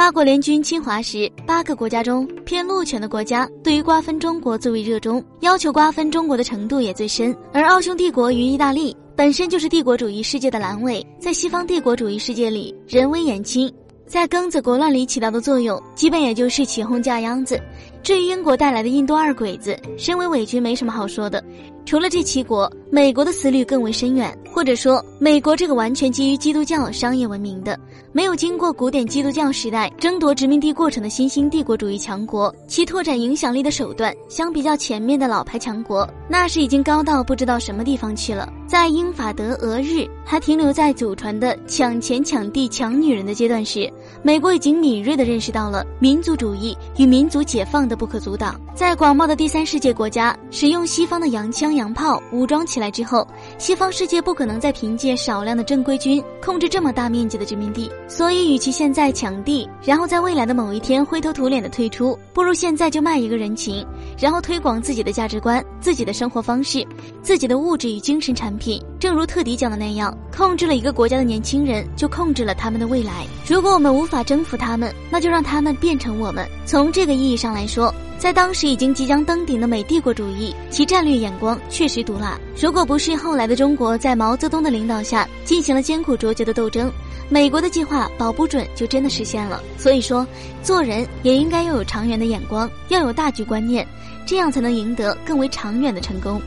八国联军侵华时，八个国家中偏陆权的国家对于瓜分中国最为热衷，要求瓜分中国的程度也最深。而奥匈帝国与意大利本身就是帝国主义世界的阑尾，在西方帝国主义世界里，人微言轻。在庚子国乱里起到的作用，基本也就是起哄架秧子。至于英国带来的印度二鬼子，身为伪军没什么好说的。除了这七国，美国的思虑更为深远，或者说，美国这个完全基于基督教商业文明的。没有经过古典基督教时代争夺殖民地过程的新兴帝国主义强国，其拓展影响力的手段相比较前面的老牌强国，那是已经高到不知道什么地方去了。在英法德俄日还停留在祖传的抢钱抢地抢女人的阶段时，美国已经敏锐地认识到了民族主义与民族解放的不可阻挡。在广袤的第三世界国家使用西方的洋枪洋炮武装起来之后，西方世界不可能再凭借少量的正规军控制这么大面积的殖民地。所以，与其现在抢地，然后在未来的某一天灰头土脸的退出，不如现在就卖一个人情，然后推广自己的价值观、自己的生活方式、自己的物质与精神产品。正如特迪讲的那样，控制了一个国家的年轻人，就控制了他们的未来。如果我们无法征服他们，那就让他们变成我们。从这个意义上来说，在当时已经即将登顶的美帝国主义，其战略眼光确实毒辣。如果不是后来的中国在毛泽东的领导下进行了艰苦卓绝的斗争。美国的计划保不准就真的实现了，所以说做人也应该要有长远的眼光，要有大局观念，这样才能赢得更为长远的成功。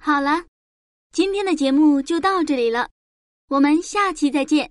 好了，今天的节目就到这里了，我们下期再见。